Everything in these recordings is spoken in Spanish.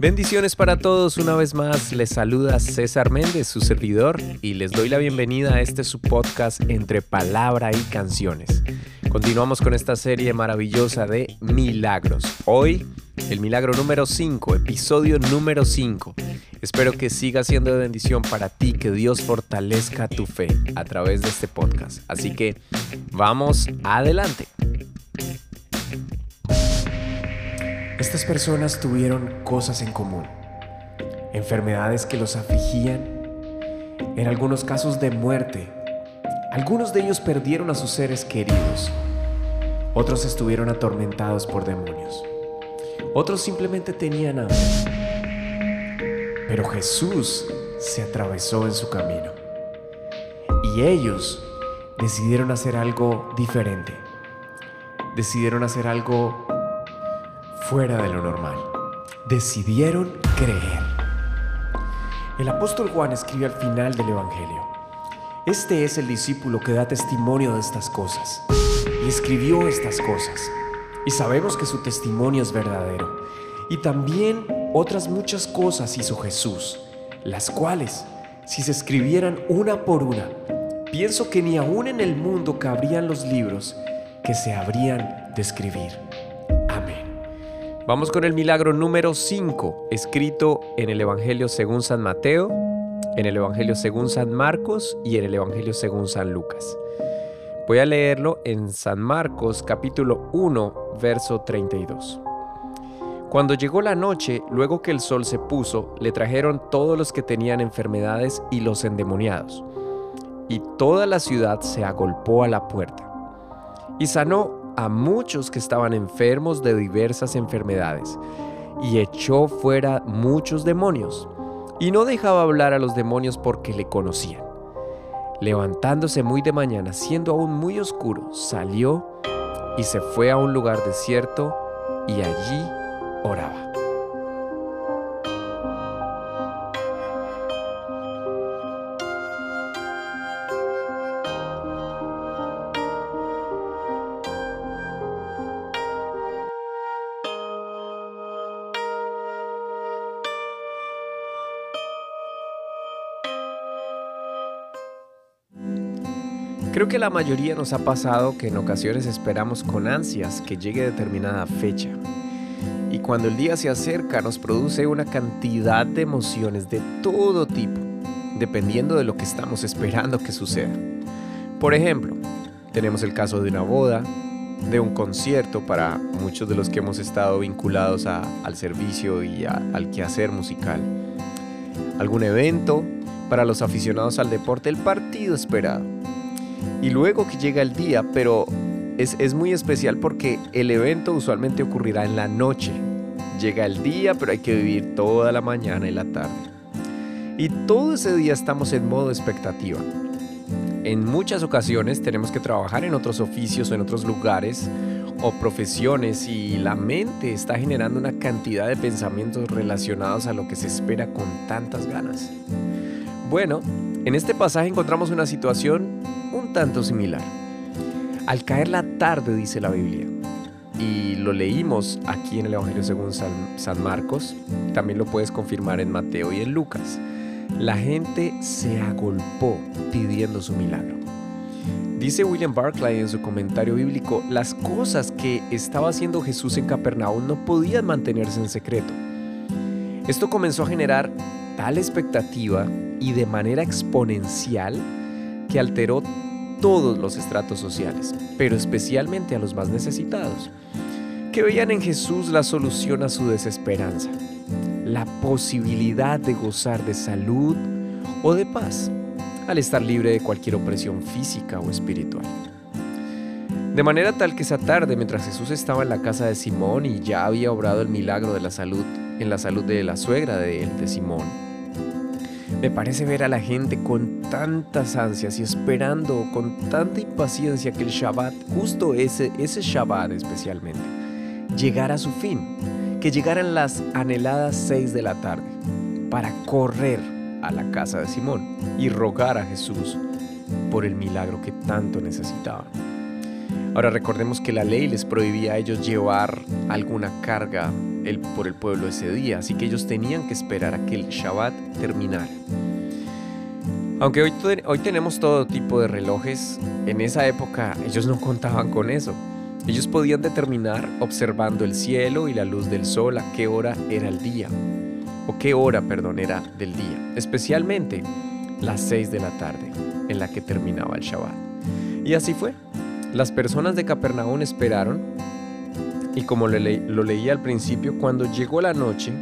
Bendiciones para todos, una vez más les saluda César Méndez, su servidor, y les doy la bienvenida a este su podcast entre palabra y canciones. Continuamos con esta serie maravillosa de milagros. Hoy, el milagro número 5, episodio número 5. Espero que siga siendo de bendición para ti, que Dios fortalezca tu fe a través de este podcast. Así que vamos adelante. Estas personas tuvieron cosas en común, enfermedades que los afligían, en algunos casos de muerte. Algunos de ellos perdieron a sus seres queridos, otros estuvieron atormentados por demonios, otros simplemente tenían hambre. Pero Jesús se atravesó en su camino. Y ellos decidieron hacer algo diferente, decidieron hacer algo fuera de lo normal. Decidieron creer. El apóstol Juan escribe al final del Evangelio. Este es el discípulo que da testimonio de estas cosas y escribió estas cosas. Y sabemos que su testimonio es verdadero. Y también otras muchas cosas hizo Jesús, las cuales, si se escribieran una por una, pienso que ni aún en el mundo cabrían los libros que se habrían de escribir. Vamos con el milagro número 5, escrito en el Evangelio según San Mateo, en el Evangelio según San Marcos y en el Evangelio según San Lucas. Voy a leerlo en San Marcos capítulo 1, verso 32. Cuando llegó la noche, luego que el sol se puso, le trajeron todos los que tenían enfermedades y los endemoniados. Y toda la ciudad se agolpó a la puerta. Y sanó a muchos que estaban enfermos de diversas enfermedades y echó fuera muchos demonios y no dejaba hablar a los demonios porque le conocían. Levantándose muy de mañana, siendo aún muy oscuro, salió y se fue a un lugar desierto y allí oraba. Creo que la mayoría nos ha pasado que en ocasiones esperamos con ansias que llegue determinada fecha. Y cuando el día se acerca nos produce una cantidad de emociones de todo tipo, dependiendo de lo que estamos esperando que suceda. Por ejemplo, tenemos el caso de una boda, de un concierto para muchos de los que hemos estado vinculados al servicio y al quehacer musical. Algún evento para los aficionados al deporte, el partido esperado y luego que llega el día, pero es, muy especial porque el evento usualmente ocurrirá en la noche. Llega el día, pero hay que vivir toda la mañana y la tarde. Y todo ese día estamos en modo expectativa. En muchas ocasiones tenemos que trabajar en otros oficios o en otros lugares o profesiones y la mente está generando una cantidad de pensamientos relacionados a lo que se espera con tantas ganas. Bueno, en este pasaje encontramos una situación un tanto similar. Al caer la tarde, dice la Biblia, y lo leímos aquí en el Evangelio según San, Marcos, también lo puedes confirmar en Mateo y en Lucas, la gente se agolpó pidiendo su milagro. Dice William Barclay en su comentario bíblico, las cosas que estaba haciendo Jesús en Capernaum no podían mantenerse en secreto. Esto comenzó a generar tal expectativa y de manera exponencial que alteró todos los estratos sociales, pero especialmente a los más necesitados, que veían en Jesús la solución a su desesperanza, la posibilidad de gozar de salud o de paz, al estar libre de cualquier opresión física o espiritual. De manera tal que esa tarde, mientras Jesús estaba en la casa de Simón y ya había obrado el milagro de la salud en la salud de la suegra de él, de Simón, me parece ver a la gente con tantas ansias y esperando con tanta impaciencia que el Shabbat, justo ese, ese Shabbat especialmente, llegara a su fin, que llegaran las anheladas seis de la tarde para correr a la casa de Simón y rogar a Jesús por el milagro que tanto necesitaban. Ahora recordemos que la ley les prohibía a ellos llevar alguna carga por el pueblo ese día, así que ellos tenían que esperar a que el Shabbat terminara. Aunque hoy, hoy tenemos todo tipo de relojes, en esa época ellos no contaban con eso. Ellos podían determinar observando el cielo y la luz del sol a qué hora era el día, o qué hora, perdón, era del día, especialmente las 6 de la tarde, en la que terminaba el Shabbat. Y así fue. Las personas de Capernaum esperaron, y como lo, leí al principio, cuando llegó la noche,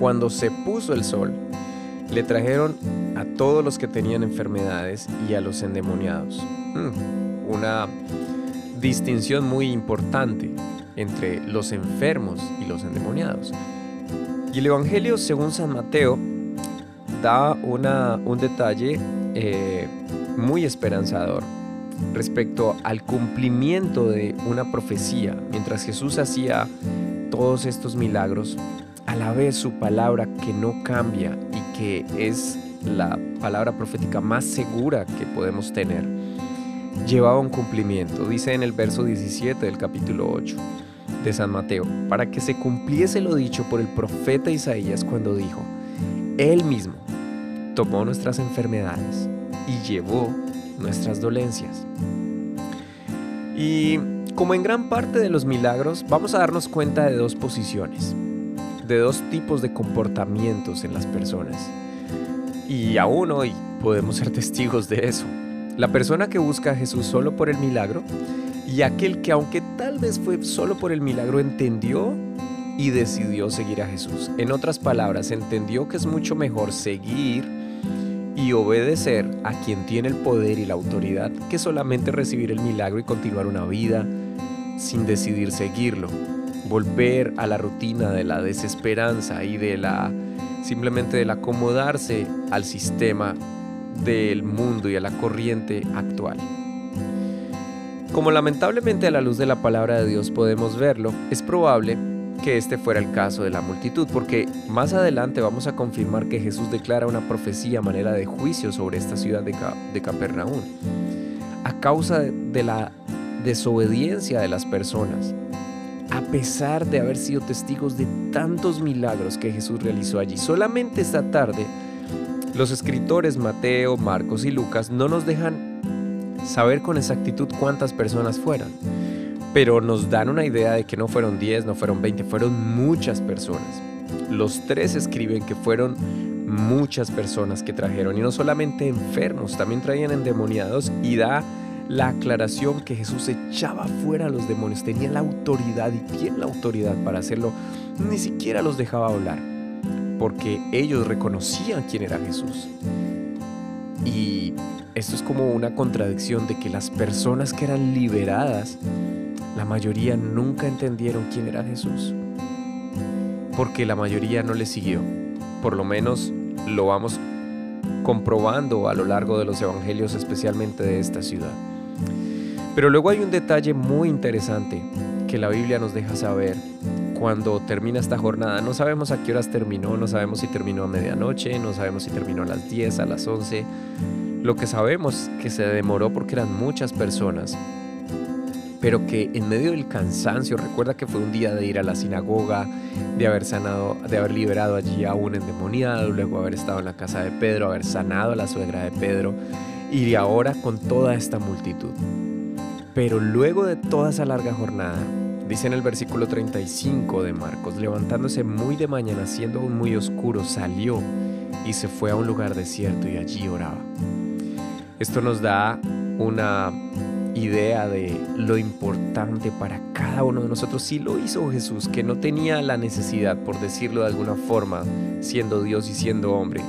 cuando se puso el sol, le trajeron a todos los que tenían enfermedades y a los endemoniados. Hmm, una distinción muy importante entre los enfermos y los endemoniados. Y el Evangelio, según San Mateo, da una, un detalle eh, muy esperanzador respecto al cumplimiento de una profecía. Mientras Jesús hacía todos estos milagros, a la vez su palabra que no cambia y que es la palabra profética más segura que podemos tener, llevaba un cumplimiento. Dice en el verso 17 del capítulo 8 de San Mateo, para que se cumpliese lo dicho por el profeta Isaías cuando dijo, Él mismo tomó nuestras enfermedades y llevó nuestras dolencias. Y como en gran parte de los milagros, vamos a darnos cuenta de dos posiciones, de dos tipos de comportamientos en las personas. Y aún hoy podemos ser testigos de eso. La persona que busca a Jesús solo por el milagro y aquel que aunque tal vez fue solo por el milagro entendió y decidió seguir a Jesús. En otras palabras, entendió que es mucho mejor seguir y obedecer a quien tiene el poder y la autoridad que solamente recibir el milagro y continuar una vida sin decidir seguirlo. Volver a la rutina de la desesperanza y de la simplemente del acomodarse al sistema del mundo y a la corriente actual. Como lamentablemente a la luz de la palabra de Dios podemos verlo, es probable que este fuera el caso de la multitud, porque más adelante vamos a confirmar que Jesús declara una profecía a manera de juicio sobre esta ciudad de, de Capernaum, a causa de la desobediencia de las personas, a pesar de haber sido testigos de tantos milagros que Jesús realizó allí. Solamente esta tarde, los escritores Mateo, Marcos y Lucas no nos dejan saber con exactitud cuántas personas fueran pero nos dan una idea de que no fueron 10, no fueron 20, fueron muchas personas. Los tres escriben que fueron muchas personas que trajeron, y no solamente enfermos, también traían endemoniados, y da la aclaración que Jesús echaba fuera a los demonios, tenía la autoridad y tiene la autoridad para hacerlo, ni siquiera los dejaba hablar, porque ellos reconocían quién era Jesús. Y esto es como una contradicción de que las personas que eran liberadas la mayoría nunca entendieron quién era Jesús, porque la mayoría no le siguió. Por lo menos lo vamos comprobando a lo largo de los evangelios, especialmente de esta ciudad. Pero luego hay un detalle muy interesante que la Biblia nos deja saber cuando termina esta jornada. No sabemos a qué horas terminó, no sabemos si terminó a medianoche, no sabemos si terminó a las 10, a las 11. Lo que sabemos que se demoró porque eran muchas personas pero que en medio del cansancio, recuerda que fue un día de ir a la sinagoga, de haber sanado, de haber liberado allí a un endemoniado, luego haber estado en la casa de Pedro, haber sanado a la suegra de Pedro, y ahora con toda esta multitud. Pero luego de toda esa larga jornada, dice en el versículo 35 de Marcos, levantándose muy de mañana, siendo muy oscuro, salió y se fue a un lugar desierto y allí oraba. Esto nos da una idea de lo importante para cada uno de nosotros. Sí lo hizo Jesús, que no tenía la necesidad, por decirlo de alguna forma, siendo Dios y siendo hombre,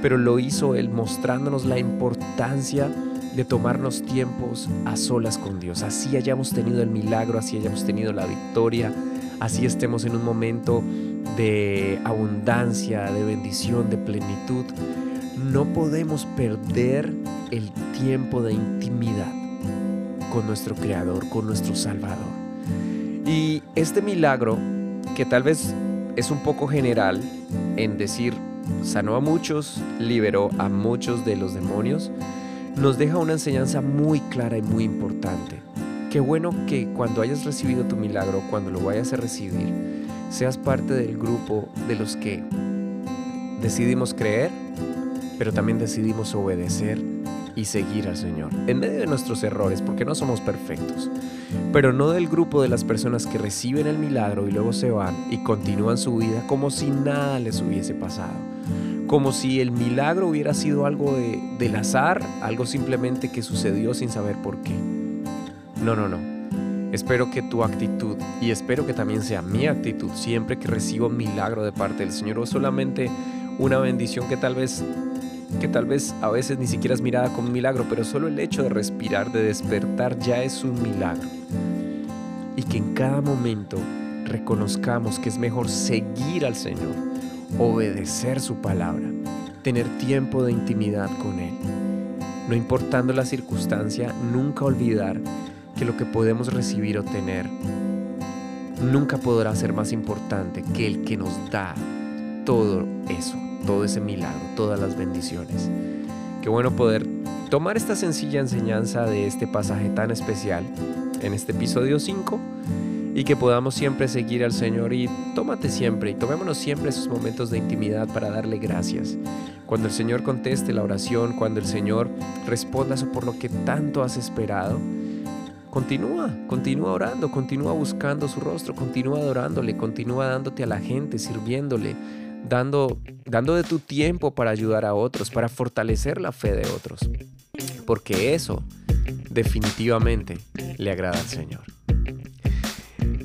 pero lo hizo Él mostrándonos la importancia de tomarnos tiempos a solas con Dios. Así hayamos tenido el milagro, así hayamos tenido la victoria, así estemos en un momento de abundancia, de bendición, de plenitud. No podemos perder el tiempo de intimidad con nuestro Creador, con nuestro Salvador. Y este milagro, que tal vez es un poco general en decir, sanó a muchos, liberó a muchos de los demonios, nos deja una enseñanza muy clara y muy importante, Qué bueno que cuando hayas recibido tu milagro, cuando lo vayas a recibir, seas parte del grupo de los que decidimos creer, pero también decidimos obedecer y seguir al Señor, en medio de nuestros errores, porque no somos perfectos, pero no del grupo de las personas que reciben el milagro y luego se van y continúan su vida como si nada les hubiese pasado, como si el milagro hubiera sido algo de, del azar, algo simplemente que sucedió sin saber por qué. No, no, no. Espero que tu actitud, y espero que también sea mi actitud, siempre que recibo milagro de parte del Señor, o solamente una bendición que tal vez que tal vez a veces ni siquiera es mirada como un milagro, pero solo el hecho de respirar, de despertar ya es un milagro. Y que en cada momento reconozcamos que es mejor seguir al Señor, obedecer su palabra, tener tiempo de intimidad con Él. No importando la circunstancia, nunca olvidar que lo que podemos recibir o tener nunca podrá ser más importante que el que nos da todo eso todo ese milagro, todas las bendiciones. Qué bueno poder tomar esta sencilla enseñanza de este pasaje tan especial en este episodio 5 y que podamos siempre seguir al Señor y tómate siempre y tomémonos siempre esos momentos de intimidad para darle gracias. Cuando el Señor conteste la oración, cuando el Señor responda por lo que tanto has esperado, continúa, continúa orando, continúa buscando su rostro, continúa adorándole, continúa dándote a la gente, sirviéndole, dando, dando de tu tiempo para ayudar a otros, para fortalecer la fe de otros. Porque eso definitivamente le agrada al Señor.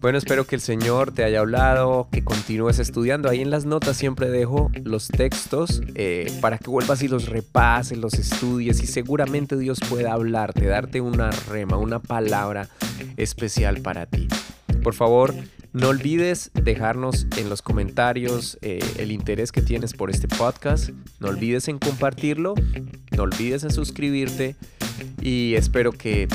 Bueno, espero que el Señor te haya hablado, que continúes estudiando. Ahí en las notas siempre dejo los textos eh, para que vuelvas y los repases, los estudies y seguramente Dios pueda hablarte, darte una rema, una palabra especial para ti. Por favor, no olvides dejarnos en los comentarios eh, el interés que tienes por este podcast. No olvides en compartirlo. No olvides en suscribirte. Y espero que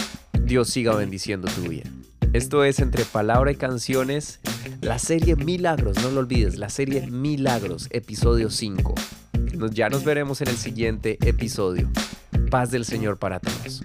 Dios siga bendiciendo tu vida. Esto es Entre Palabra y Canciones, la serie Milagros. No lo olvides, la serie Milagros, episodio 5. ya nos veremos en el siguiente episodio. Paz del Señor para todos.